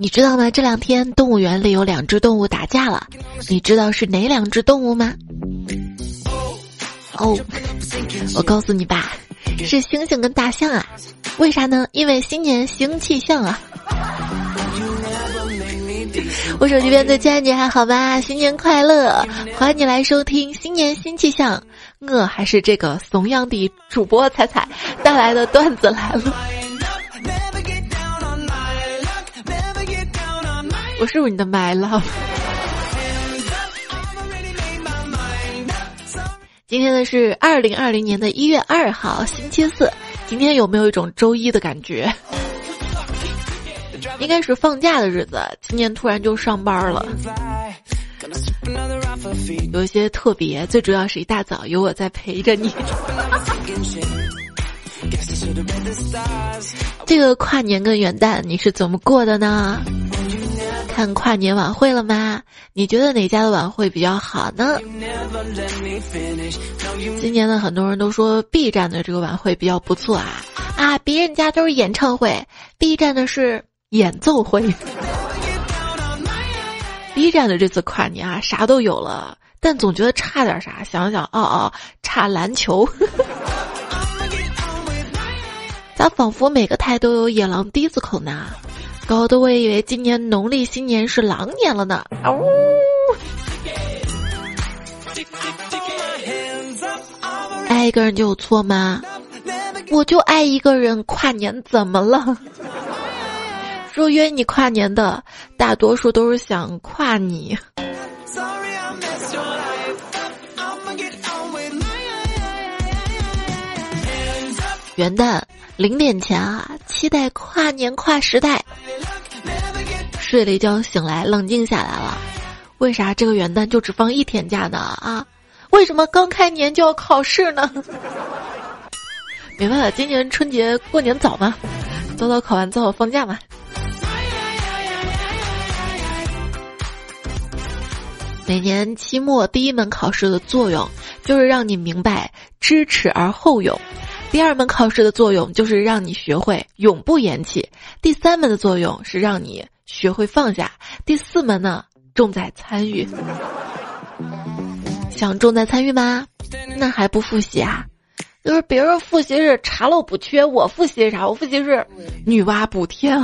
你知道吗？这两天动物园里有两只动物打架了，你知道是哪两只动物吗？哦，我告诉你吧，是猩猩跟大象啊。为啥呢？因为新年新气象啊。我手机边的亲爱你还好吧？新年快乐！欢迎你来收听新年新气象。我还是这个怂样的主播彩彩带来的段子来了。我是不是你的 my love？今天呢是二零二零年的一月二号，星期四。今天有没有一种周一的感觉？应该是放假的日子，今年突然就上班了。有一些特别，最主要是一大早有我在陪着你。这个跨年跟元旦你是怎么过的呢？看跨年晚会了吗？你觉得哪家的晚会比较好呢？今年的很多人都说 B 站的这个晚会比较不错啊啊！别人家都是演唱会，B 站的是演奏会。B 站的这次跨年啊，啥都有了，但总觉得差点啥。想想哦哦，差篮球。咋仿佛每个台都有野狼 disco 呢？搞得我以为今年农历新年是狼年了呢！啊呜！爱一个人就有错吗？我就爱一个人，跨年怎么了？说约你跨年的，大多数都是想跨你。元旦。零点前啊，期待跨年跨时代。睡了一觉醒来，冷静下来了。为啥这个元旦就只放一天假呢？啊，为什么刚开年就要考试呢？明白了，今年春节过年早嘛，早早考完早早放假嘛。每年期末第一门考试的作用，就是让你明白知耻而后勇。第二门考试的作用就是让你学会永不言弃，第三门的作用是让你学会放下，第四门呢重在参与。想重在参与吗？那还不复习啊？就是别人复习是查漏补缺，我复习是啥？我复习是女娲补天。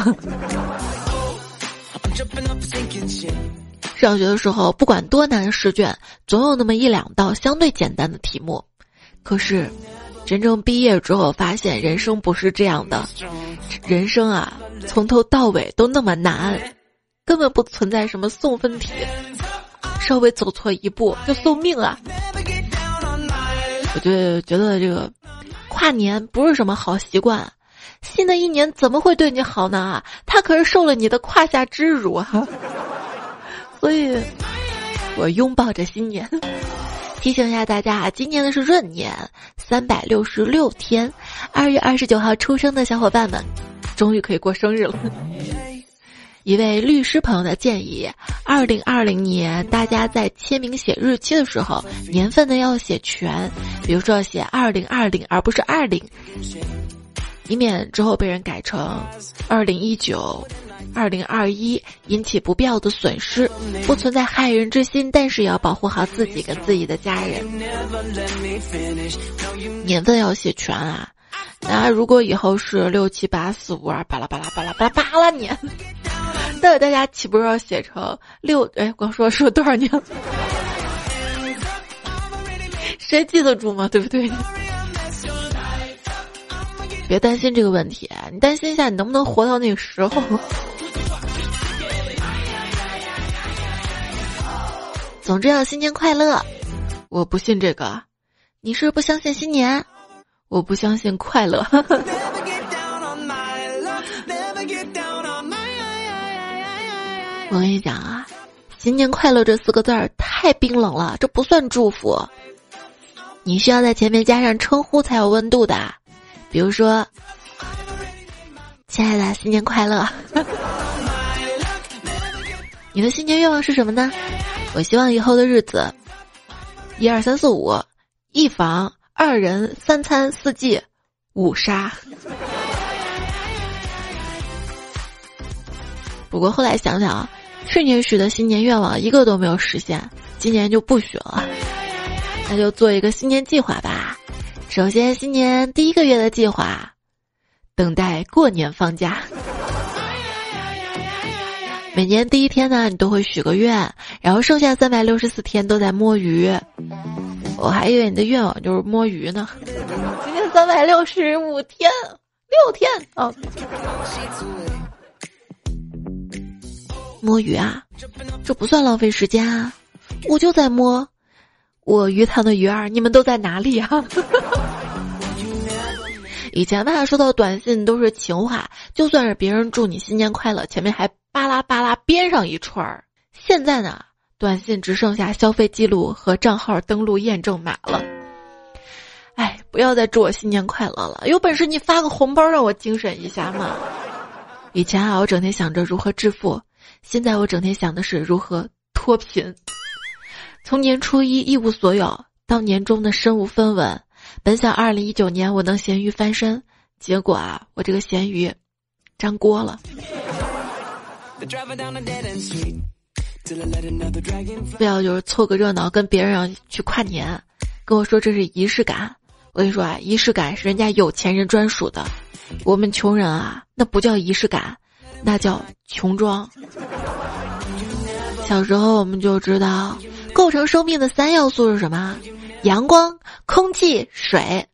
上学的时候，不管多难的试卷，总有那么一两道相对简单的题目，可是。真正毕业之后，发现人生不是这样的，人生啊，从头到尾都那么难，根本不存在什么送分题，稍微走错一步就送命啊！我就觉得这个跨年不是什么好习惯，新的一年怎么会对你好呢？他可是受了你的胯下之辱啊！所以，我拥抱着新年。提醒一下大家啊，今年的是闰年，三百六十六天，二月二十九号出生的小伙伴们，终于可以过生日了。一位律师朋友的建议：二零二零年大家在签名写日期的时候，年份呢要写全，比如说写二零二零，而不是二零，以免之后被人改成二零一九。二零二一引起不必要的损失，不存在害人之心，但是也要保护好自己跟自己的家人。年份要写全啊！那如果以后是六七八四五二巴拉巴拉巴拉巴拉巴拉年，那大家岂不是要写成六？哎，光说说多少年？谁记得住吗？对不对？别担心这个问题，你担心一下，你能不能活到那个时候？总之要新年快乐！我不信这个，你是不相信新年？我不相信快乐。我跟你讲啊，新年快乐这四个字儿太冰冷了，这不算祝福。你需要在前面加上称呼才有温度的，比如说，亲爱的，新年快乐。你的新年愿望是什么呢？我希望以后的日子，一二三四五，一房二人三餐四季五杀。不过后来想想，去年许的新年愿望一个都没有实现，今年就不许了。那就做一个新年计划吧。首先，新年第一个月的计划，等待过年放假。每年第一天呢，你都会许个愿，然后剩下三百六十四天都在摸鱼。我还以为你的愿望就是摸鱼呢。今天三百六十五天，六天哦。摸鱼啊，这不算浪费时间啊，我就在摸。我鱼塘的鱼儿，你们都在哪里啊？以前吧，收到短信都是情话，就算是别人祝你新年快乐，前面还巴拉巴拉编上一串儿。现在呢，短信只剩下消费记录和账号登录验证码了。哎，不要再祝我新年快乐了，有本事你发个红包让我精神一下嘛！以前啊，我整天想着如何致富，现在我整天想的是如何脱贫。从年初一一无所有到年终的身无分文，本想二零一九年我能咸鱼翻身，结果啊，我这个咸鱼粘锅了。不要就是凑个热闹跟别人去跨年，跟我说这是仪式感。我跟你说啊，仪式感是人家有钱人专属的，我们穷人啊，那不叫仪式感，那叫穷装。小时候我们就知道。构成生命的三要素是什么？阳光、空气、水。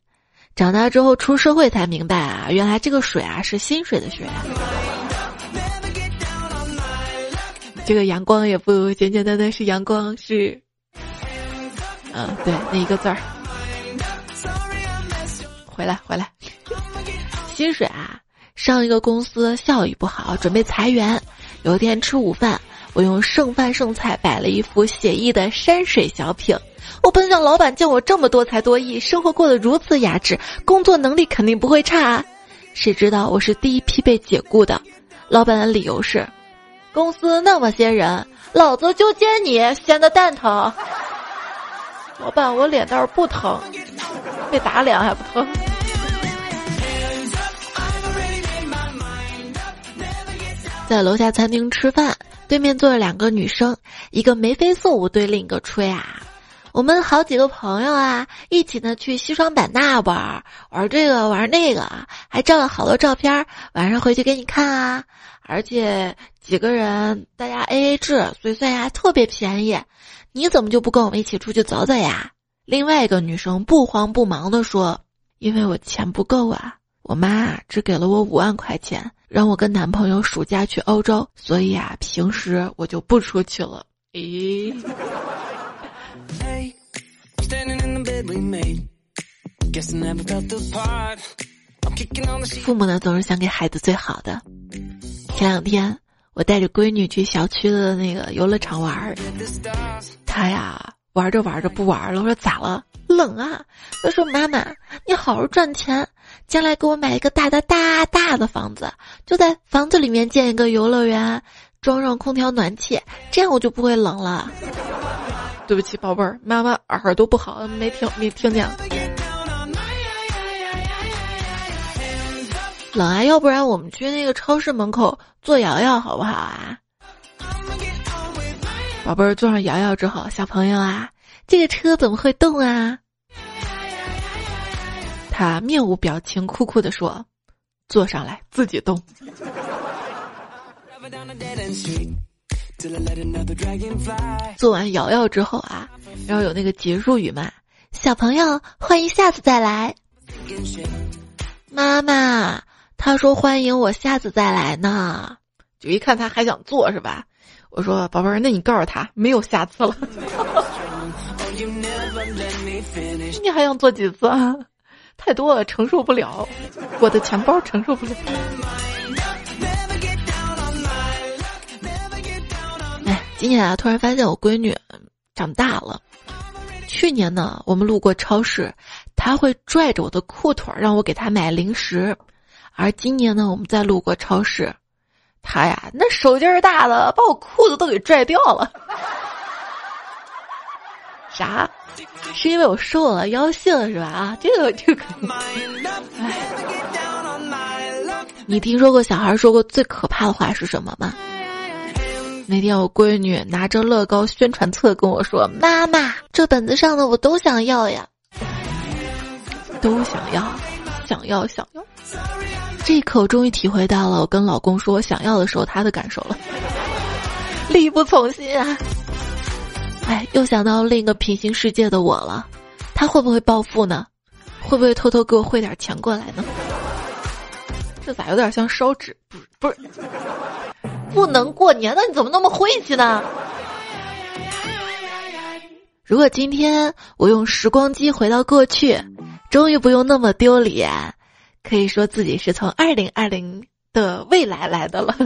长大之后出社会才明白啊，原来这个水啊是薪水的水。这个阳光也不简简单单是阳光，是，嗯，对，那一个字儿。回来，回来。薪水啊，上一个公司效益不好，准备裁员。有一天吃午饭。我用剩饭剩菜摆了一幅写意的山水小品。我本想老板见我这么多才多艺，生活过得如此雅致，工作能力肯定不会差。谁知道我是第一批被解雇的。老板的理由是，公司那么些人，老子就见你闲的蛋疼。老板，我脸倒是不疼，被打脸还不疼。在楼下餐厅吃饭。对面坐着两个女生，一个眉飞色舞对另一个吹啊。我们好几个朋友啊，一起呢去西双版纳玩，玩这个玩那个，还照了好多照片，晚上回去给你看啊。而且几个人大家 A A 制，所以算下特别便宜。你怎么就不跟我们一起出去走走呀？另外一个女生不慌不忙地说：“因为我钱不够啊，我妈只给了我五万块钱。”让我跟男朋友暑假去欧洲，所以啊，平时我就不出去了。咦，父母呢总是想给孩子最好的。前两天我带着闺女去小区的那个游乐场玩儿，她呀玩着玩着不玩了。我说咋了？冷啊！她说妈妈，你好好赚钱。将来给我买一个大大大大的房子，就在房子里面建一个游乐园，装上空调暖气，这样我就不会冷了。对不起，宝贝儿，妈妈耳朵不好，没听没听见。冷啊，要不然我们去那个超市门口坐摇摇好不好啊？宝贝儿坐上摇摇之后，小朋友啊，这个车怎么会动啊？他面无表情，酷酷的说：“坐上来，自己动。”做完瑶瑶之后啊，然后有那个结束语嘛，小朋友欢迎下次再来。妈妈，他说欢迎我下次再来呢，就一看他还想做是吧？我说宝贝儿，那你告诉他没有下次了。你还想做几次啊？太多了，承受不了，我的钱包承受不了。哎，今年啊，突然发现我闺女长大了。去年呢，我们路过超市，她会拽着我的裤腿让我给她买零食，而今年呢，我们在路过超市，她呀那手劲儿大的，把我裤子都给拽掉了。啥？是因为我瘦了腰细了是吧？啊，这个这个。哎，你听说过小孩说过最可怕的话是什么吗？那天我闺女拿着乐高宣传册跟我说：“妈妈，这本子上的我都想要呀，都想要，想要，想要。”这一刻，我终于体会到了我跟老公说我想要的时候他的感受了，力不从心啊！哎，又想到另一个平行世界的我了，他会不会暴富呢？会不会偷偷给我汇点钱过来呢？这咋有点像烧纸？不是，不是。不能过年了，你怎么那么晦气呢？如果今天我用时光机回到过去，终于不用那么丢脸，可以说自己是从二零二零的未来来的了。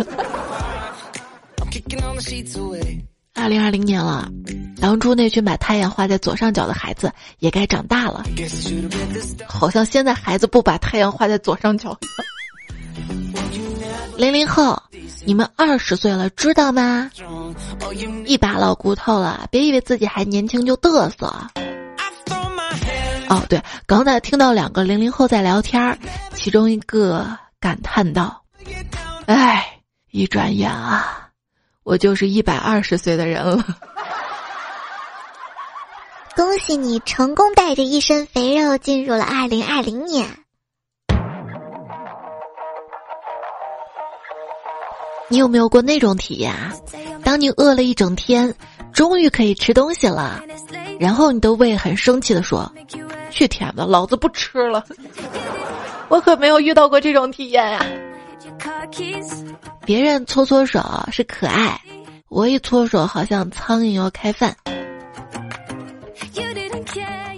二零二零年了，当初那群把太阳画在左上角的孩子也该长大了。好像现在孩子不把太阳画在左上角。零零后。你们二十岁了，知道吗？一把老骨头了，别以为自己还年轻就嘚瑟。哦，对，刚才听到两个零零后在聊天，其中一个感叹道：“哎，一转眼啊，我就是一百二十岁的人了。”恭喜你成功带着一身肥肉进入了二零二零年。你有没有过那种体验啊？当你饿了一整天，终于可以吃东西了，然后你的胃很生气的说：“去舔吧，老子不吃了。”我可没有遇到过这种体验呀。别人搓搓手是可爱，我一搓手好像苍蝇要开饭。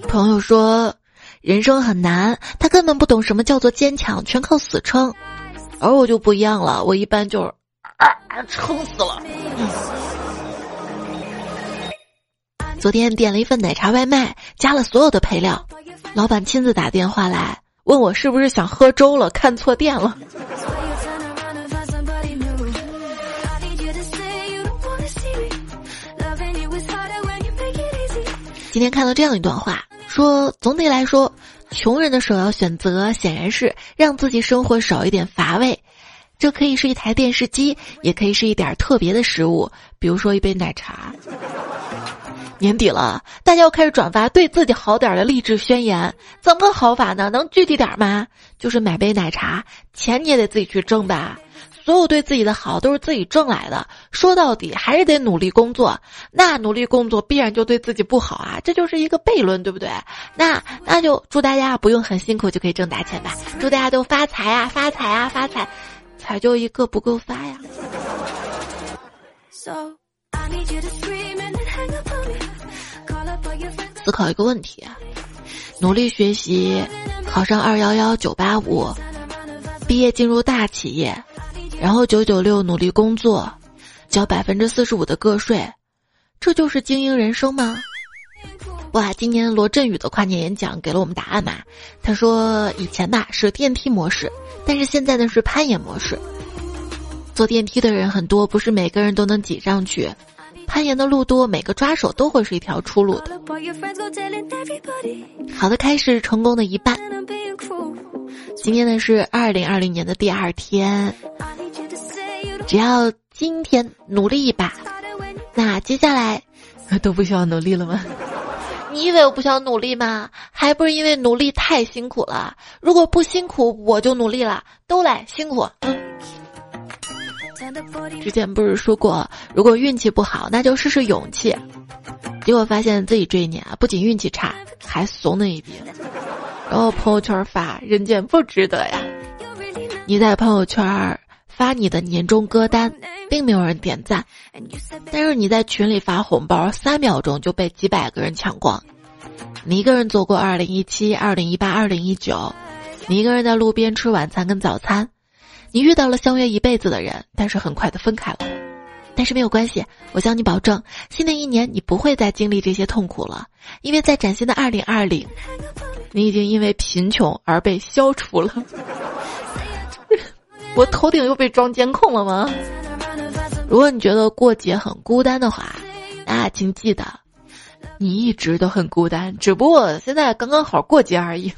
朋友说，人生很难，他根本不懂什么叫做坚强，全靠死撑。而我就不一样了，我一般就是。啊！撑死了。昨天点了一份奶茶外卖，加了所有的配料，老板亲自打电话来问我是不是想喝粥了，看错店了。今天看到这样一段话，说总体来说，穷人的首要选择显然是让自己生活少一点乏味。这可以是一台电视机，也可以是一点特别的食物，比如说一杯奶茶。年底了，大家要开始转发对自己好点的励志宣言，怎么个好法呢？能具体点吗？就是买杯奶茶，钱你也得自己去挣吧。所有对自己的好都是自己挣来的，说到底还是得努力工作。那努力工作必然就对自己不好啊，这就是一个悖论，对不对？那那就祝大家不用很辛苦就可以挣大钱吧，祝大家都发财啊，发财啊，发财。才就一个不够发呀！思考一个问题：努力学习，考上二幺幺九八五，毕业进入大企业，然后九九六努力工作，交百分之四十五的个税，这就是精英人生吗？哇，今年罗振宇的跨年演讲给了我们答案嘛？他说以前吧是电梯模式，但是现在呢是攀岩模式。坐电梯的人很多，不是每个人都能挤上去；攀岩的路多，每个抓手都会是一条出路的。好的开始，成功的一半。今天呢是二零二零年的第二天，只要今天努力一把，那接下来都不需要努力了吗？你以为我不想努力吗？还不是因为努力太辛苦了。如果不辛苦，我就努力了。都来辛苦。嗯。之前不是说过，如果运气不好，那就试试勇气。结果发现自己这一年啊，不仅运气差，还怂了一逼。然后朋友圈发人间不值得呀。你在朋友圈发你的年终歌单，并没有人点赞，但是你在群里发红包，三秒钟就被几百个人抢光。你一个人走过二零一七、二零一八、二零一九，你一个人在路边吃晚餐跟早餐。你遇到了相约一辈子的人，但是很快的分开了。但是没有关系，我向你保证，新的一年你不会再经历这些痛苦了，因为在崭新的二零二零，你已经因为贫穷而被消除了。我头顶又被装监控了吗？如果你觉得过节很孤单的话，那请记得，你一直都很孤单，只不过现在刚刚好过节而已。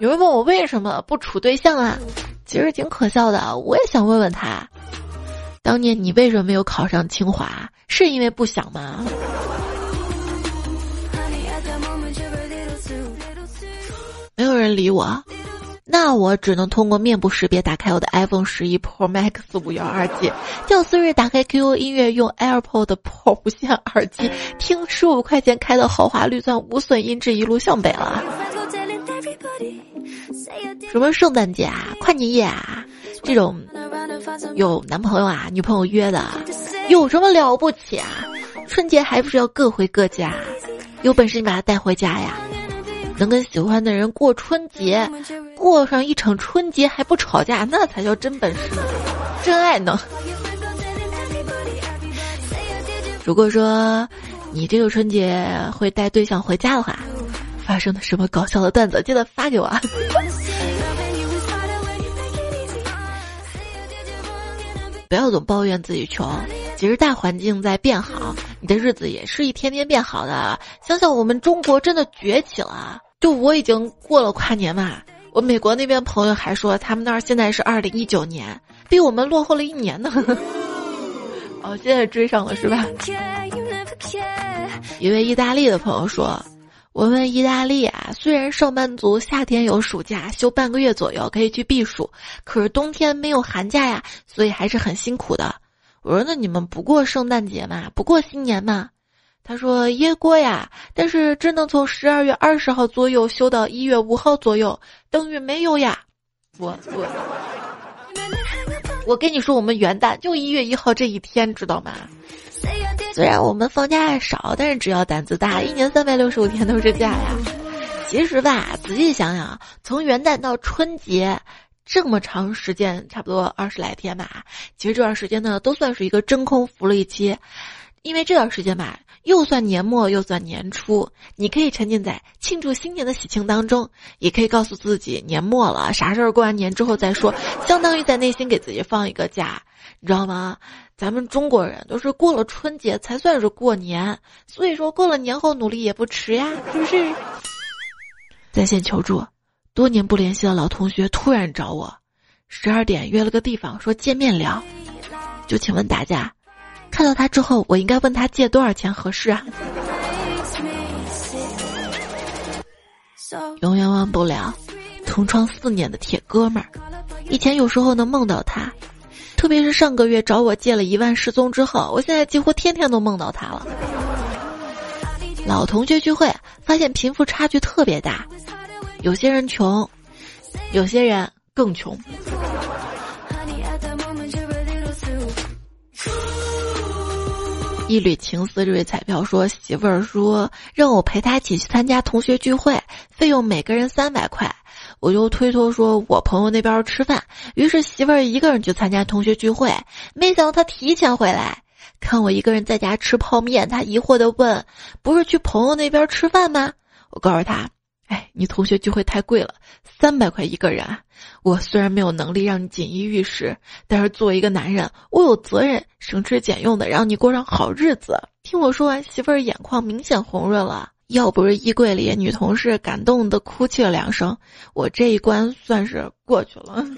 有人问我为什么不处对象啊？其实挺可笑的，我也想问问他，当年你为什么没有考上清华？是因为不想吗？没有人理我，那我只能通过面部识别打开我的 iPhone 十一 Pro Max 五幺二 G，叫 Siri 打开 QQ 音乐，用 AirPod Pro 无线耳机听十五块钱开的豪华绿钻无损音质一路向北了。什么圣诞节啊、跨年夜啊，这种有男朋友啊、女朋友约的，有什么了不起啊？春节还不是要各回各家？有本事你把他带回家呀！能跟喜欢的人过春节，过上一场春节还不吵架，那才叫真本事，真爱呢。如果说你这个春节会带对象回家的话，发生的什么搞笑的段子，记得发给我啊。不要总抱怨自己穷，其实大环境在变好，你的日子也是一天天变好的。想想我们中国真的崛起了，就我已经过了跨年嘛，我美国那边朋友还说他们那儿现在是二零一九年，比我们落后了一年呢。哦，现在追上了是吧？一位意大利的朋友说。我问意大利啊，虽然上班族夏天有暑假休半个月左右可以去避暑，可是冬天没有寒假呀，所以还是很辛苦的。我说那你们不过圣诞节嘛，不过新年嘛？他说耶过呀，但是只能从十二月二十号左右休到一月五号左右，等于没有呀。我我 我跟你说，我们元旦就一月一号这一天，知道吗？虽然我们放假少，但是只要胆子大，一年三百六十五天都是假呀。其实吧，仔细想想，从元旦到春节这么长时间，差不多二十来天吧。其实这段时间呢，都算是一个真空福利期，因为这段时间吧，又算年末又算年初，你可以沉浸在庆祝新年的喜庆当中，也可以告诉自己年末了，啥事儿过完年之后再说，相当于在内心给自己放一个假，你知道吗？咱们中国人都是过了春节才算是过年，所以说过了年后努力也不迟呀，是不是？在线求助，多年不联系的老同学突然找我，十二点约了个地方说见面聊，就请问大家，看到他之后我应该问他借多少钱合适啊？永远忘不了同窗四年的铁哥们儿，以前有时候能梦到他。特别是上个月找我借了一万失踪之后，我现在几乎天天都梦到他了。老同学聚会，发现贫富差距特别大，有些人穷，有些人更穷。一缕情丝，这位彩票说媳妇儿说让我陪他一起去参加同学聚会，费用每个人三百块。我就推脱说，我朋友那边吃饭，于是媳妇儿一个人去参加同学聚会。没想到他提前回来，看我一个人在家吃泡面，他疑惑的问：“不是去朋友那边吃饭吗？”我告诉他：“哎，你同学聚会太贵了，三百块一个人。我虽然没有能力让你锦衣玉食，但是作为一个男人，我有责任省吃俭用的让你过上好日子。”听我说完，媳妇儿眼眶明显红润了。要不是衣柜里女同事感动的哭泣了两声，我这一关算是过去了。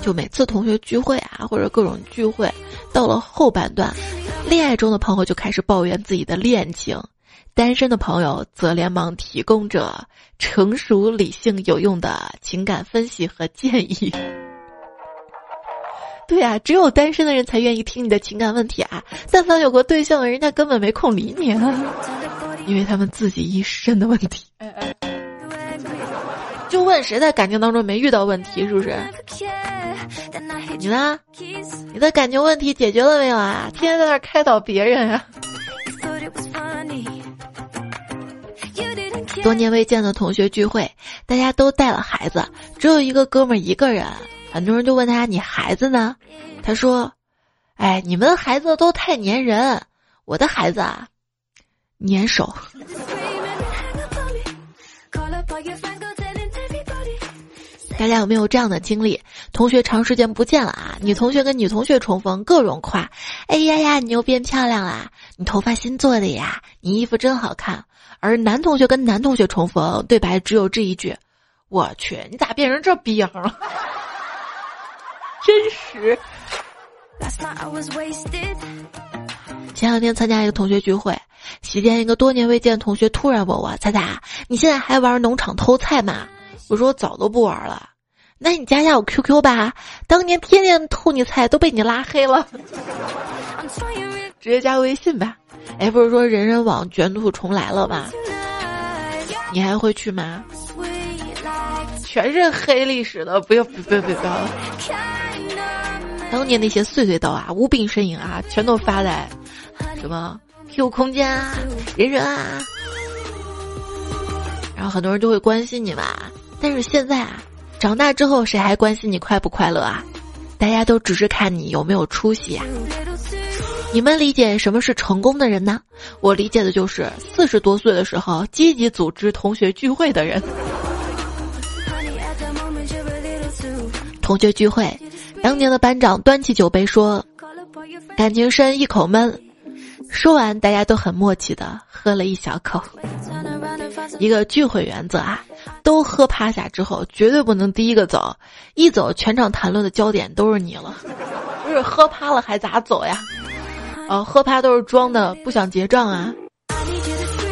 就每次同学聚会啊，或者各种聚会，到了后半段，恋爱中的朋友就开始抱怨自己的恋情，单身的朋友则连忙提供着成熟、理性、有用的情感分析和建议。对啊，只有单身的人才愿意听你的情感问题啊！但凡有过对象的人，家根本没空理你啊，因为他们自己一身的问题。就问谁在感情当中没遇到问题，是不是？你呢？你的感情问题解决了没有啊？天天在那开导别人啊！多年未见的同学聚会，大家都带了孩子，只有一个哥们儿一个人。很多人就问他：“你孩子呢？”他说：“哎，你们孩子都太粘人，我的孩子啊，粘手。”大家有没有这样的经历？同学长时间不见了啊，女同学跟女同学重逢，各种夸：“哎呀呀，你又变漂亮啦！你头发新做的呀！你衣服真好看。”而男同学跟男同学重逢，对白只有这一句：“我去，你咋变成这逼样了？真实。前两天参加一个同学聚会，席间一个多年未见同学突然问我：“彩彩，你现在还玩农场偷菜吗？”我说：“我早都不玩了。”那你加一下我 QQ 吧，当年天天偷你菜都被你拉黑了，直接加微信吧。哎，不是说人人网卷土重来了吗？你还会去吗？全是黑历史的，不要不要不要不要！当年那些碎碎刀啊、无病呻吟啊，全都发在什么 Q 空间啊、人人啊，然后很多人就会关心你嘛。但是现在啊。长大之后，谁还关心你快不快乐啊？大家都只是看你有没有出息呀。你们理解什么是成功的人呢？我理解的就是四十多岁的时候积极组织同学聚会的人。同学聚会，当年的班长端起酒杯说：“感情深，一口闷。”说完，大家都很默契的喝了一小口。一个聚会原则啊，都喝趴下之后，绝对不能第一个走，一走全场谈论的焦点都是你了。不是喝趴了还咋走呀？哦，喝趴都是装的，不想结账啊。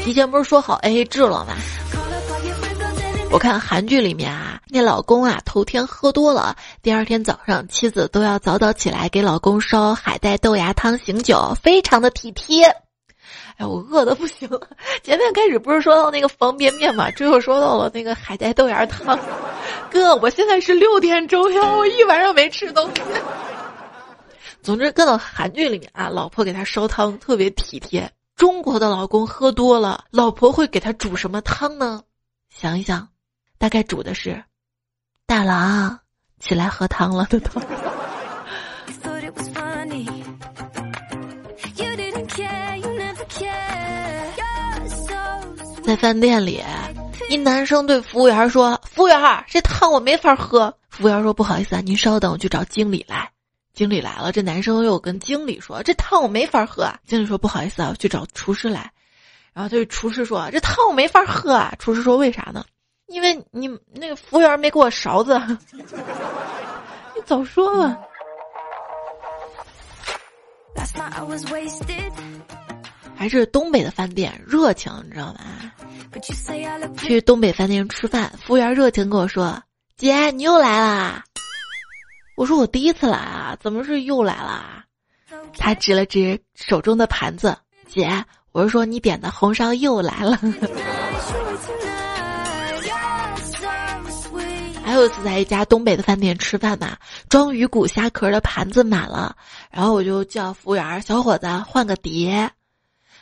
提前不是说好 A A 制了吗？我看韩剧里面啊，那老公啊头天喝多了，第二天早上妻子都要早早起来给老公烧海带豆芽汤醒酒，非常的体贴。哎，我饿的不行了。前面开始不是说到那个方便面嘛，最后说到了那个海带豆芽汤。哥，我现在是六点钟呀，我一晚上没吃东西。总之，搁到韩剧里面啊，老婆给他烧汤特别体贴。中国的老公喝多了，老婆会给他煮什么汤呢？想一想。大概煮的是大郎起来喝汤了的汤。在饭店里，一男生对服务员说：“服务员，这汤我没法喝。”服务员说：“不好意思啊，您稍等，我去找经理来。”经理来了，这男生又跟经理说：“这汤我没法喝。”啊。经理说：“不好意思啊，我去找厨师来。”然后他对厨师说：“这汤我没法喝。”啊。厨师说：“为啥呢？”因为你那个服务员没给我勺子，你早说嘛！还是东北的饭店热情，你知道吗？去东北饭店吃饭，服务员热情跟我说：“姐，你又来啦！”我说：“我第一次来啊，怎么是又来啦？”他指了指手中的盘子：“姐，我是说你点的红烧又来了。”有一次在一家东北的饭店吃饭嘛，装鱼骨虾壳的盘子满了，然后我就叫服务员小伙子换个碟，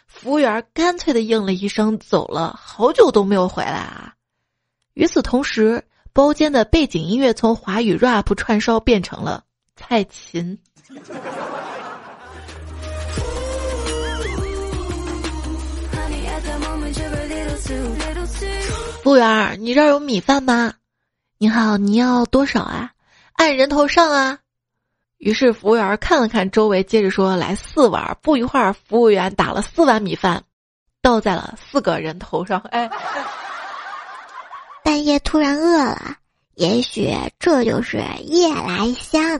服务员干脆的应了一声走了，好久都没有回来啊。与此同时，包间的背景音乐从华语 rap 串烧变成了蔡琴。服务员，你这儿有米饭吗？你好，你要多少啊？按人头上啊。于是服务员看了看周围，接着说：“来四碗。”不一会儿，服务员打了四碗米饭，倒在了四个人头上。哎，半夜突然饿了，也许这就是夜来香。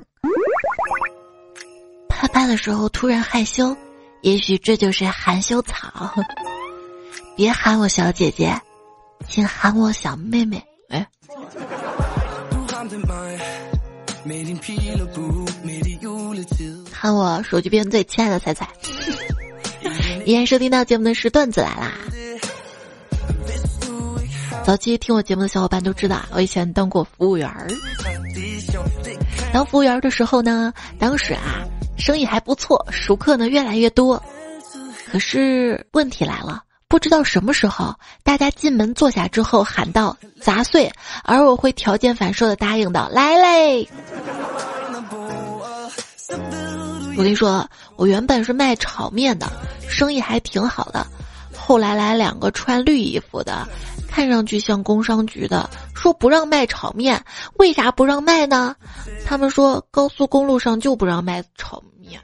啪啪的时候突然害羞，也许这就是含羞草。别喊我小姐姐，请喊我小妹妹。哎。喊我手机边最亲爱的彩彩，依然收听到节目的是段子来啦。早期听我节目的小伙伴都知道，我以前当过服务员。当服务员的时候呢，当时啊，生意还不错，熟客呢越来越多。可是问题来了。不知道什么时候，大家进门坐下之后喊道“砸碎”，而我会条件反射的答应道“来嘞”。我跟你说，我原本是卖炒面的，生意还挺好的。后来来两个穿绿衣服的，看上去像工商局的，说不让卖炒面。为啥不让卖呢？他们说高速公路上就不让卖炒面。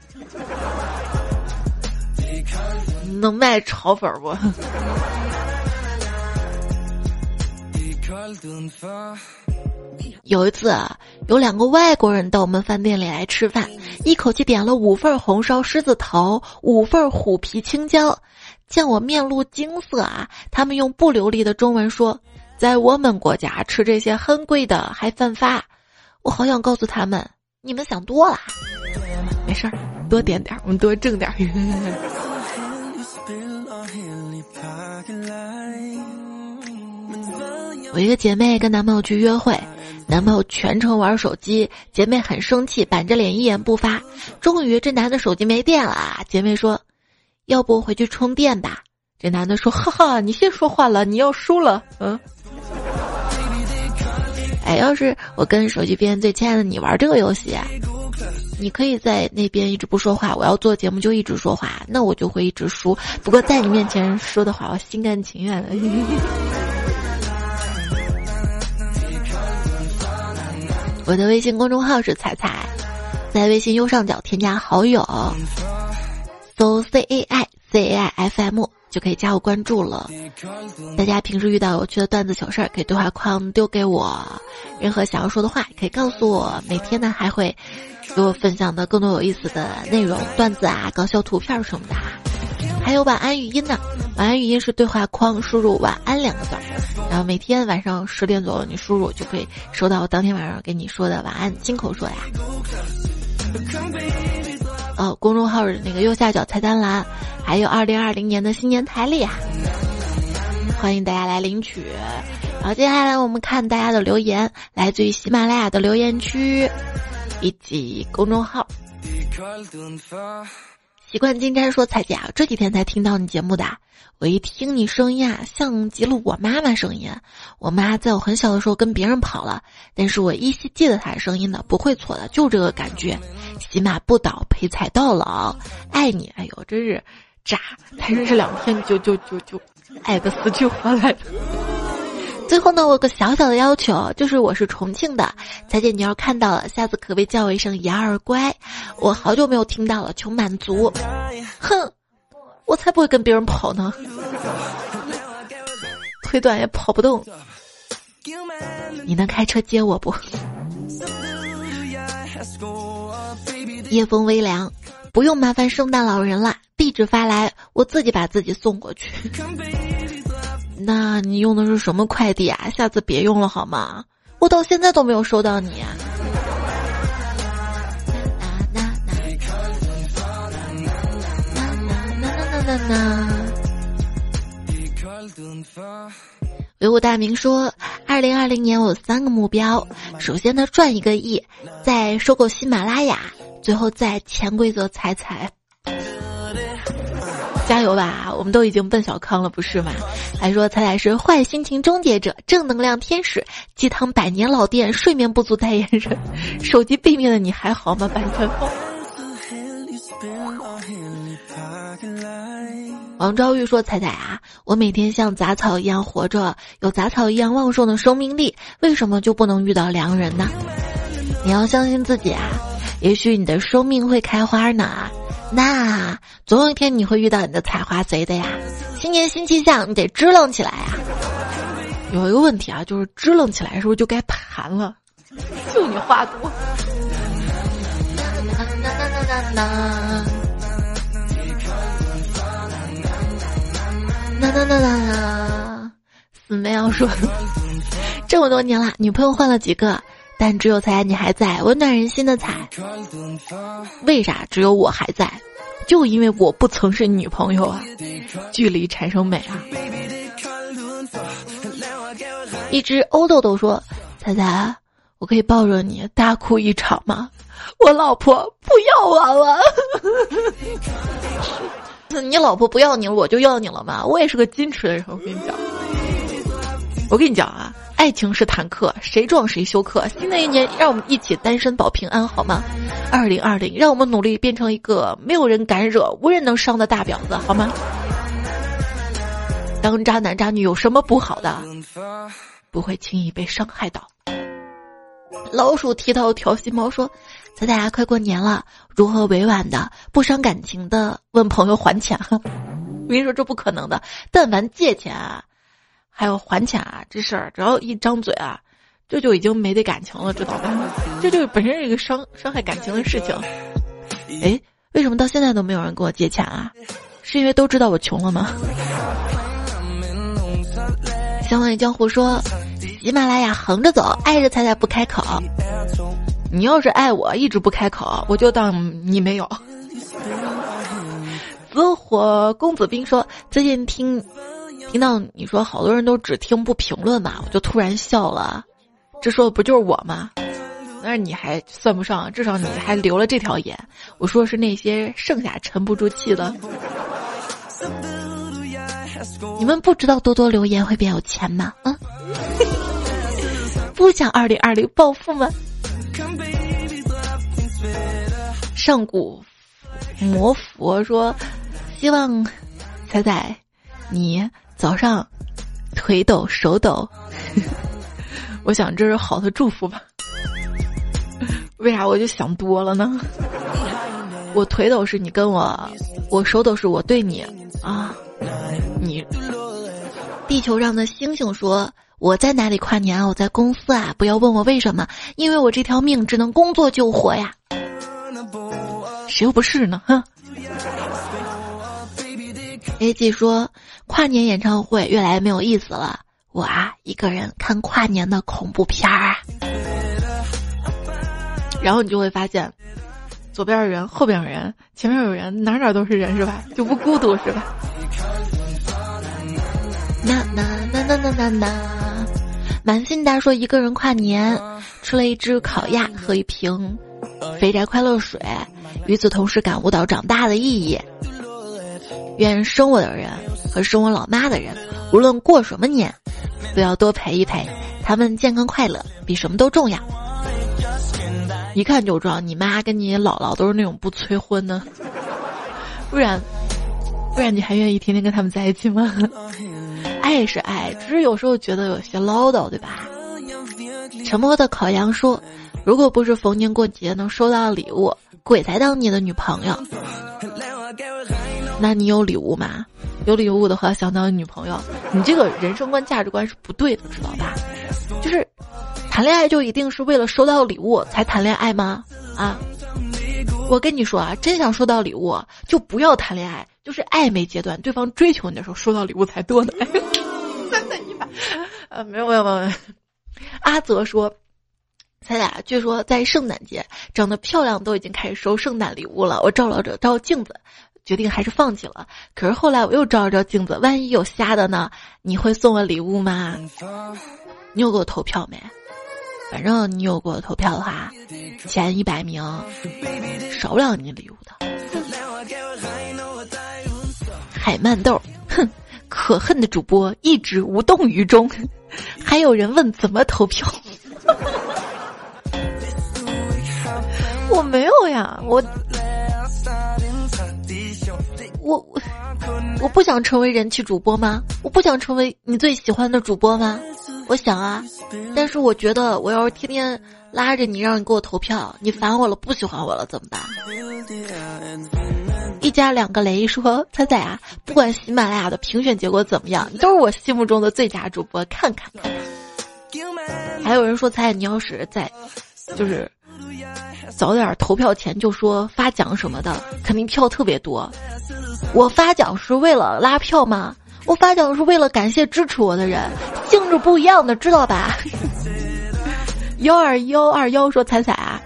能卖炒粉不？有一次啊，有两个外国人到我们饭店里来吃饭，一口气点了五份红烧狮子头，五份虎皮青椒。见我面露惊色啊，他们用不流利的中文说：“在我们国家吃这些很贵的还犯法。”我好想告诉他们，你们想多了，没事儿，多点点，我们多挣点。我一个姐妹跟男朋友去约会，男朋友全程玩手机，姐妹很生气，板着脸一言不发。终于这男的手机没电了，姐妹说：“要不回去充电吧？”这男的说：“哈哈，你先说话了，你要输了。”嗯。哎，要是我跟手机边最亲爱的你玩这个游戏，你可以在那边一直不说话，我要做节目就一直说话，那我就会一直输。不过在你面前说的话，我心甘情愿的。我的微信公众号是彩彩，在微信右上角添加好友，搜 C A I C A I F M 就可以加我关注了。大家平时遇到有趣的段子糗事儿，可以对话框丢给我，任何想要说的话可以告诉我。每天呢还会给我分享的更多有意思的内容、段子啊、搞笑图片什么的。还有晚安语音呢，晚安语音是对话框输入“晚安”两个字。然后每天晚上十点左右，你输入就可以收到我当天晚上给你说的晚安，亲口说呀。哦，公众号那个右下角菜单栏，还有二零二零年的新年台历啊，欢迎大家来领取。然后接下来我们看大家的留言，来自于喜马拉雅的留言区以及公众号。习惯金瞻说：“彩姐啊，这几天才听到你节目的。我一听你声音啊，像极了我妈妈声音。我妈在我很小的时候跟别人跑了，但是我依稀记得她的声音的，不会错的，就这个感觉。喜马不倒，陪彩到老，爱你。哎呦，真是渣！才认识两天就就就就爱的死去活来的。”最后呢，我有个小小的要求，就是我是重庆的，彩姐你要看到了，下次可别叫我一声杨儿乖，我好久没有听到了，求满足。哼，我才不会跟别人跑呢，腿短也跑不动。你能开车接我不？夜风微凉，不用麻烦圣诞老人了，地址发来，我自己把自己送过去。那你用的是什么快递啊？下次别用了好吗？我到现在都没有收到你。维吾大明说，二零二零年我有三个目标：首先呢，赚一个亿；再收购喜马拉雅；最后再潜规则踩踩。加油吧！我们都已经奔小康了，不是吗？还说彩彩是坏心情终结者、正能量天使、鸡汤百年老店、睡眠不足代言人。手机背面的你还好吗？版权风。王昭玉说：“彩彩啊，我每天像杂草一样活着，有杂草一样旺盛的生命力，为什么就不能遇到良人呢？你要相信自己啊，也许你的生命会开花呢。”那总有一天你会遇到你的采花贼的呀！新年新气象，你得支棱起来呀！有一个问题啊，就是支棱起来是不是就该盘了？就你话多。那那那那那，死妹要说，这么多年了，女朋友换了几个？但只有彩你还在，温暖人心的彩。为啥只有我还在？就因为我不曾是女朋友啊！距离产生美啊！一只欧豆豆说：“彩彩，我可以抱着你大哭一场吗？我老婆不要我了。你老婆不要你了，我就要你了吗？我也是个矜持的人，我跟你讲。我跟你讲啊。”爱情是坦克，谁撞谁休克。新的一年，让我们一起单身保平安，好吗？二零二零，让我们努力变成一个没有人敢惹、无人能伤的大婊子，好吗？当渣男渣女有什么不好的？不会轻易被伤害到。老鼠剃头调戏猫说：“咱大家快过年了，如何委婉的、不伤感情的问朋友还钱？” 我跟你说，这不可能的。但凡借钱啊。还有还钱啊，这事儿只要一张嘴啊，这就已经没得感情了，知道吧？这就本身是一个伤伤害感情的事情。哎，为什么到现在都没有人跟我借钱啊？是因为都知道我穷了吗？相当于江湖说，喜马拉雅横着走，爱着彩彩不开口。你要是爱我，一直不开口，我就当你没有。紫火公子兵说，最近听听到你说好多人都只听不评论嘛，我就突然笑了。这说的不就是我吗？但是你还算不上，至少你还留了这条言。我说是那些剩下沉不住气的。你们不知道多多留言会变有钱吗？啊，不想二零二零暴富吗？上古魔佛说，希望彩彩你早上腿抖手抖。我想这是好的祝福吧？为啥我就想多了呢？我腿抖是你跟我，我手抖是我对你啊。你，地球上的星星说：“我在哪里跨年啊？我在公司啊！不要问我为什么，因为我这条命只能工作救活呀。谁又不是呢？哼。A G 说跨年演唱会越来越没有意思了，我啊一个人看跨年的恐怖片儿啊。然后你就会发现，左边有人，后边有人，前面有人，哪哪都是人是吧？就不孤独是吧？那那那那那那那，满心大说一个人跨年，吃了一只烤鸭和一瓶肥宅快乐水，与此同时感悟到长大的意义。愿生我的人和生我老妈的人，无论过什么年，都要多陪一陪，他们健康快乐比什么都重要。一看就知道你妈跟你姥姥都是那种不催婚的，不然不然你还愿意天天跟他们在一起吗？爱是爱，只是有时候觉得有些唠叨，对吧？沉默的烤羊说：“如果不是逢年过节能收到礼物，鬼才当你的女朋友。那你有礼物吗？有礼物的话想当女朋友，你这个人生观价值观是不对的，知道吧？就是谈恋爱就一定是为了收到礼物才谈恋爱吗？啊？我跟你说啊，真想收到礼物就不要谈恋爱。”就是暧昧阶段，对方追求你的时候，收到礼物才多呢。真的，你把呃，没有没有没有。阿泽说：“咱俩据说在圣诞节，长得漂亮都已经开始收圣诞礼物了。我照了照照镜子，决定还是放弃了。可是后来我又照了照镜子，万一有瞎的呢？你会送我礼物吗？你有给我投票没？反正你有给我投票的话，前一百名少不了你礼物的。”海曼豆，哼，可恨的主播一直无动于衷。还有人问怎么投票？我没有呀，我我我我不想成为人气主播吗？我不想成为你最喜欢的主播吗？我想啊，但是我觉得我要是天天拉着你让你给我投票，你烦我了，不喜欢我了怎么办？一家两个雷说：“彩彩啊，不管喜马拉雅的评选结果怎么样，你都是我心目中的最佳主播。看看看。”还有人说：“彩彩，你要是在，就是早点投票前就说发奖什么的，肯定票特别多。我发奖是为了拉票吗？我发奖是为了感谢支持我的人，性质不一样的，知道吧？” 幺二幺二幺说：“彩彩啊。”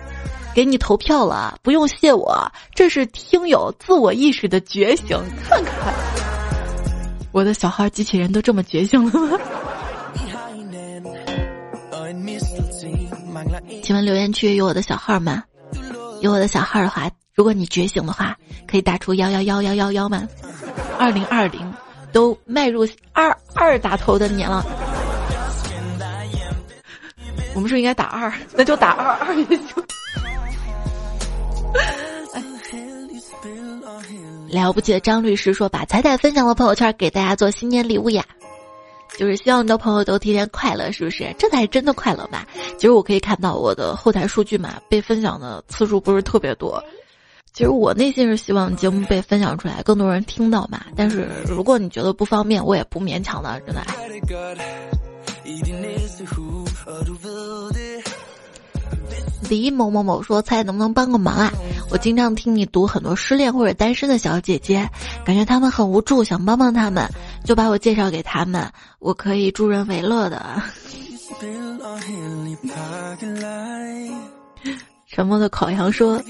给你投票了，不用谢我，这是听友自我意识的觉醒。看看，我的小号机器人都这么觉醒了吗？请问留言区有我的小号吗？有我的小号的话，如果你觉醒的话，可以打出幺幺幺幺幺幺吗？二零二零都迈入二二打头的年了，我们是应该打二，那就打二二也行。了不起的张律师说：“把彩彩分享的朋友圈，给大家做新年礼物呀，就是希望你的朋友都天天快乐，是不是？这才是真的快乐吧？其实我可以看到我的后台数据嘛，被分享的次数不是特别多。其实我内心是希望节目被分享出来，更多人听到嘛。但是如果你觉得不方便，我也不勉强的，真的。李某某某说：“猜能不能帮个忙啊？我经常听你读很多失恋或者单身的小姐姐，感觉他们很无助，想帮帮他们，就把我介绍给他们，我可以助人为乐的。”沉默的烤羊说：“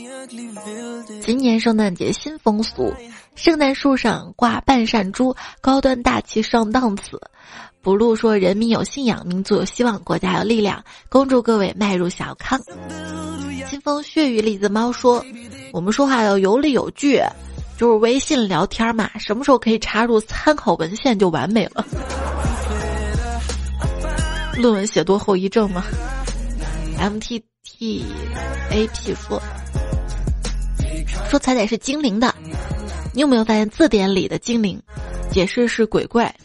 今年圣诞节新风俗，圣诞树上挂半扇猪，高端大气上档次。”不露说：“人民有信仰，民族有希望，国家有力量。”恭祝各位迈入小康。清风血雨栗子猫说：“我们说话要有理有据，就是微信聊天嘛，什么时候可以插入参考文献就完美了。”论文写多后遗症吗？M T。T A P 说说彩彩是精灵的，你有没有发现字典里的精灵解释是鬼怪？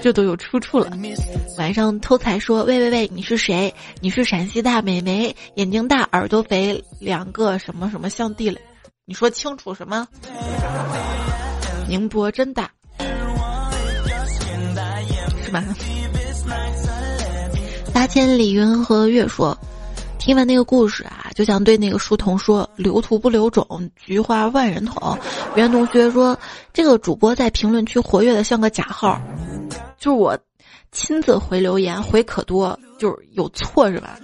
这都有出处了。晚上偷财说喂喂喂，你是谁？你是陕西大美眉，眼睛大，耳朵肥，两个什么什么像地雷？你说清楚什么？宁波真大，是吧？八千里云和月说：“听完那个故事啊，就想对那个书童说：留图不留种，菊花万人捅。”袁同学说：“这个主播在评论区活跃的像个假号，就是我亲自回留言回可多，就是有错是吧？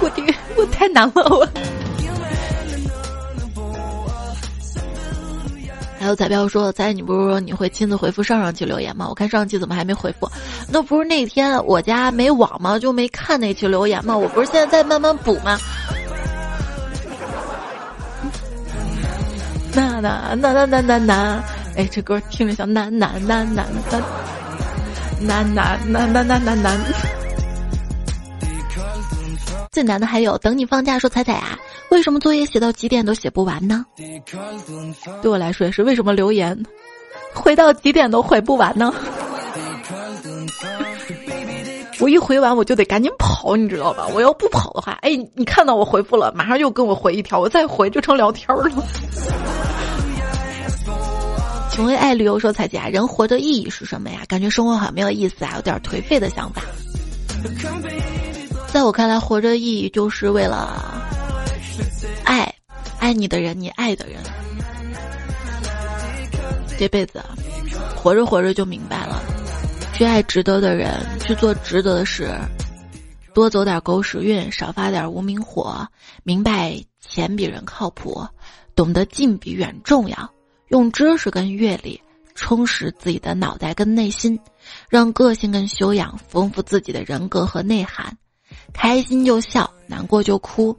我天，我太难了我。”还有彩票说：“彩，你不是说你会亲自回复上上期留言吗？我看上期怎么还没回复？那不是那天我家没网吗？就没看那期留言吗？我不是现在在慢慢补吗？”那那那那那那那，哎，这歌听着像难难难难难难难难难难难难。最难的还有等你放假说彩彩啊，为什么作业写到几点都写不完呢？对我来说也是，为什么留言回到几点都回不完呢？我一回完我就得赶紧跑，你知道吧？我要不跑的话，哎，你看到我回复了，马上又跟我回一条，我再回就成聊天了。请问爱旅游说彩姐啊，人活的意义是什么呀？感觉生活好没有意思啊，有点颓废的想法。在我看来，活着意义就是为了爱，爱你的人，你爱的人。这辈子活着活着就明白了，去爱值得的人，去做值得的事，多走点狗屎运，少发点无名火。明白钱比人靠谱，懂得近比远重要。用知识跟阅历充实自己的脑袋跟内心，让个性跟修养丰富自己的人格和内涵。开心就笑，难过就哭，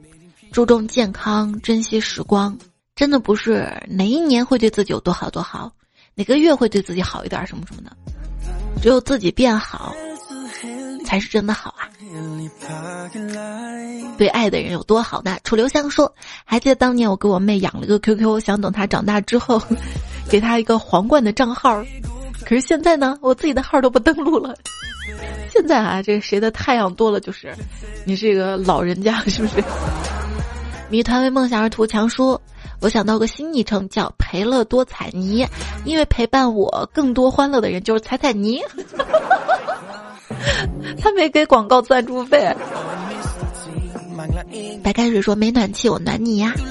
注重健康，珍惜时光。真的不是哪一年会对自己有多好多好，哪个月会对自己好一点什么什么的，只有自己变好，才是真的好啊！对爱的人有多好呢？楚留香说：“还记得当年我给我妹养了个 QQ，想等她长大之后，给她一个皇冠的账号。可是现在呢，我自己的号都不登录了。”现在啊，这个谁的太阳多了，就是你这个老人家，是不是？谜团为梦想而图强说，我想到个新昵称叫陪乐多彩泥，因为陪伴我更多欢乐的人就是彩彩泥。他没给广告赞助费。白开水说没暖气，我暖你呀。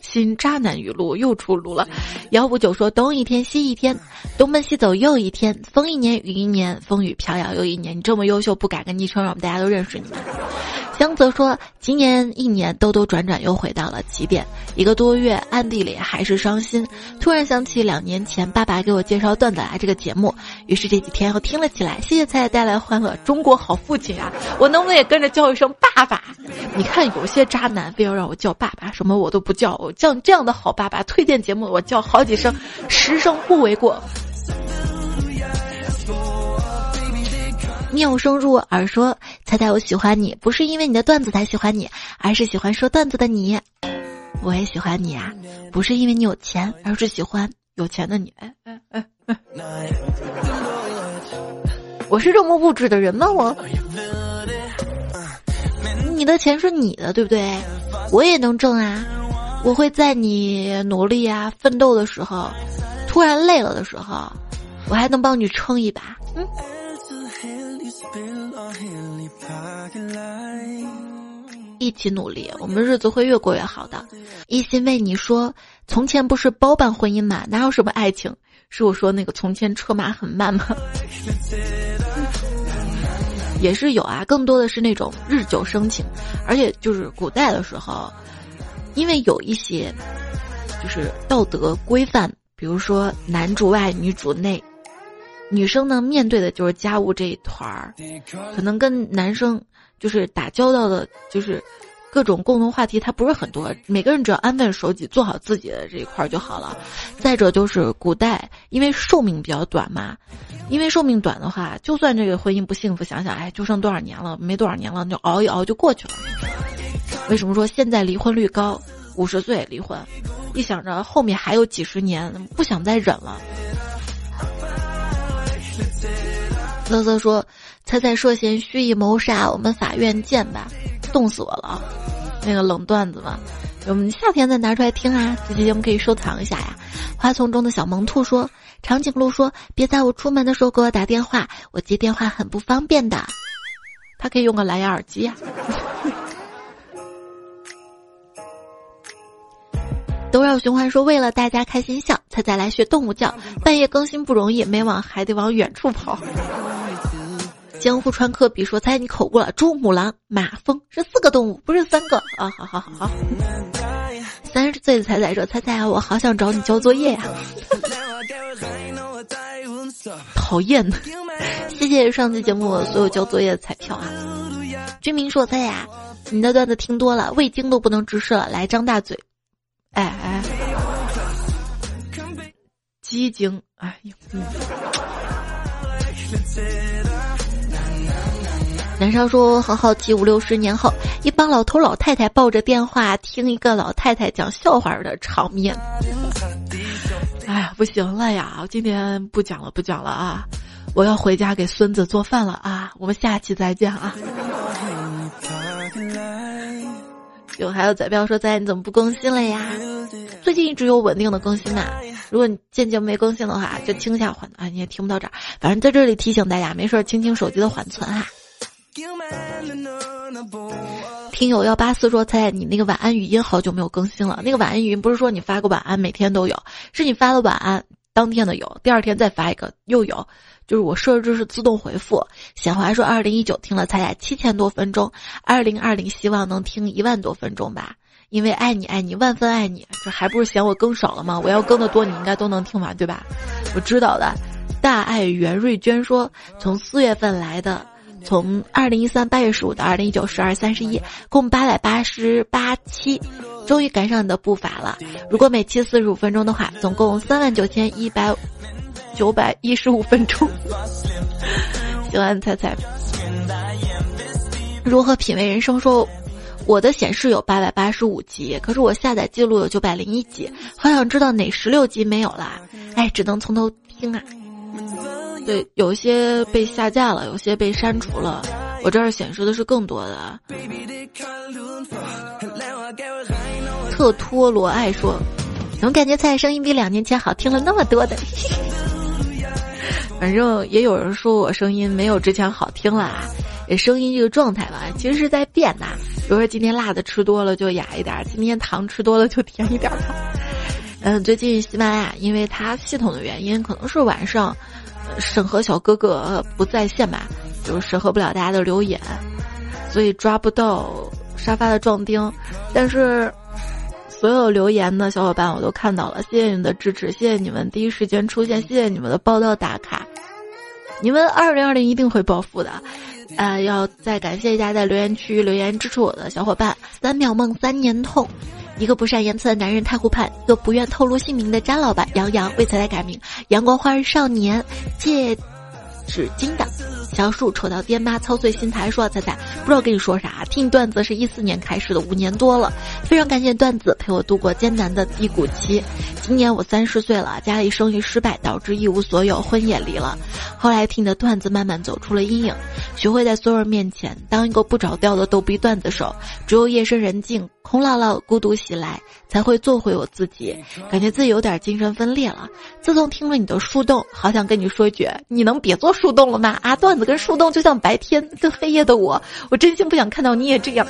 新渣男语录又出炉了，幺五九说东一天西一天，东奔西走又一天，风一年雨一年，风雨飘摇又一年。你这么优秀，不改个昵称，让我们大家都认识你们。江泽说：“今年一年兜兜转转又回到了起点，一个多月暗地里还是伤心。突然想起两年前爸爸给我介绍段子来这个节目，于是这几天又听了起来。谢谢彩彩带来欢乐，中国好父亲啊！我能不能也跟着叫一声爸爸？你看有些渣男非要让我叫爸爸，什么我都不叫，我叫这样的好爸爸。推荐节目我叫好几声，十声不为过。”妙声入耳说：“猜猜我喜欢你，不是因为你的段子才喜欢你，而是喜欢说段子的你。我也喜欢你啊，不是因为你有钱，而是喜欢有钱的你。哎哎哎，我是这么物质的人吗？我，你的钱是你的，对不对？我也能挣啊！我会在你努力啊、奋斗的时候，突然累了的时候，我还能帮你撑一把。嗯。一起努力，我们日子会越过越好的。一心为你说，从前不是包办婚姻吗？哪有什么爱情？是我说那个从前车马很慢吗？也是有啊，更多的是那种日久生情，而且就是古代的时候，因为有一些就是道德规范，比如说男主外女主内，女生呢面对的就是家务这一团儿，可能跟男生。就是打交道的，就是各种共同话题，它不是很多。每个人只要安分守己，做好自己的这一块儿就好了。再者就是古代，因为寿命比较短嘛，因为寿命短的话，就算这个婚姻不幸福，想想哎，就剩多少年了，没多少年了，就熬一熬就过去了。为什么说现在离婚率高？五十岁离婚，一想着后面还有几十年，不想再忍了。瑟瑟说。猜猜涉嫌蓄意谋杀，我们法院见吧！冻死我了，那个冷段子嘛，我们夏天再拿出来听啊。这期节目可以收藏一下呀。花丛中的小萌兔说：“长颈鹿说，别在我出门的时候给我打电话，我接电话很不方便的。他可以用个蓝牙耳机呀。”都绕循环说：“为了大家开心笑，猜猜来学动物叫。半夜更新不容易，每晚还得往远处跑。”江户川科比说：“猜你口误了，珠、母狼、马、蜂是四个动物，不是三个啊！”好好好好。三十岁的彩彩说：“猜猜我好想找你交作业呀。”讨厌！谢谢上期节目所有交作业的彩票啊！居民说：“猜呀，你的段子听多了，味精都不能直视了，来张大嘴。”哎哎，鸡精！哎呦。男生说：“很好奇，五六十年后，一帮老头老太太抱着电话听一个老太太讲笑话的场面。”哎呀，不行了呀！我今天不讲了，不讲了啊！我要回家给孙子做饭了啊！我们下期再见啊！有还有仔彪说：“仔你怎么不更新了呀？最近一直有稳定的更新呐。如果你渐渐没更新的话，就听一下缓啊！你也听不到这儿。反正在这里提醒大家，没事清清手机的缓存啊。”听友幺八四说：“猜猜你那个晚安语音好久没有更新了。那个晚安语音不是说你发个晚安每天都有，是你发了晚安当天的有，第二天再发一个又有。就是我设置是自动回复。”显华说：“二零一九听了才七千多分钟，二零二零希望能听一万多分钟吧，因为爱你爱你万分爱你，这还不是嫌我更少了吗？我要更的多，你应该都能听完对吧？我知道的。”大爱袁瑞娟说：“从四月份来的。”从二零一三八月十五到二零一九十二三十一，共八百八十八期，终于赶上你的步伐了。如果每期四十五分钟的话，总共三万九千一百九百一十五分钟。喜欢猜猜，如何品味人生？说我的显示有八百八十五集，可是我下载记录有九百零一集，好想知道哪十六集没有啦？哎，只能从头听啊。对，有些被下架了，有些被删除了。我这儿显示的是更多的。特托罗爱说：“怎么感觉菜声音比两年前好听了那么多的？”反正也有人说我声音没有之前好听了啊，也声音这个状态吧，其实是在变的。比如说今天辣的吃多了就哑一点，今天糖吃多了就甜一点。嗯，最近喜马拉雅因为它系统的原因，可能是晚上。审核小哥哥不在线吧，就是审核不了大家的留言，所以抓不到沙发的壮丁。但是所有留言的小伙伴我都看到了，谢谢你们的支持，谢谢你们第一时间出现，谢谢你们的报道打卡。你们二零二零一定会暴富的，啊，要再感谢一下在留言区留言支持我的小伙伴：三秒梦三年痛。一个不善言辞的男人太湖畔，一个不愿透露姓名的詹老板杨洋为此来改名阳光花儿少年借纸巾的小树丑到爹妈操碎心台说彩彩不知道跟你说啥，听段子是一四年开始的五年多了，非常感谢段子陪我度过艰难的低谷期，今年我三十岁了，家里生意失败，导致一无所有，婚也离了。后来听的段子，慢慢走出了阴影，学会在所有人面前当一个不着调的逗逼段子手。只有夜深人静，空落落，孤独袭来，才会做回我自己。感觉自己有点精神分裂了。自从听了你的树洞，好想跟你说一句：你能别做树洞了吗？啊，段子跟树洞就像白天跟黑夜的我，我真心不想看到你也这样。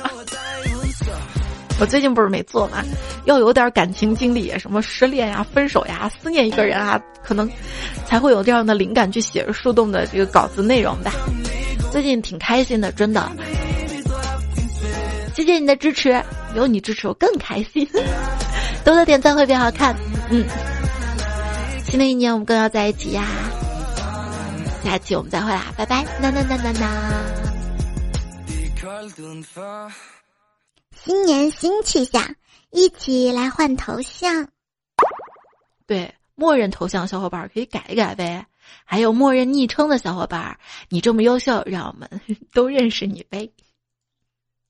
我最近不是没做嘛，要有点感情经历，什么失恋呀、分手呀、思念一个人啊，可能才会有这样的灵感去写树洞的这个稿子内容的。最近挺开心的，真的。谢谢你的支持，有你支持我更开心。多多点赞会变好看，嗯。新的一年我们更要在一起呀！下期我们再会啦，拜拜！呐呐呐呐呐。新年新气象，一起来换头像。对，默认头像小伙伴可以改一改呗。还有默认昵称的小伙伴，你这么优秀，让我们 都认识你呗。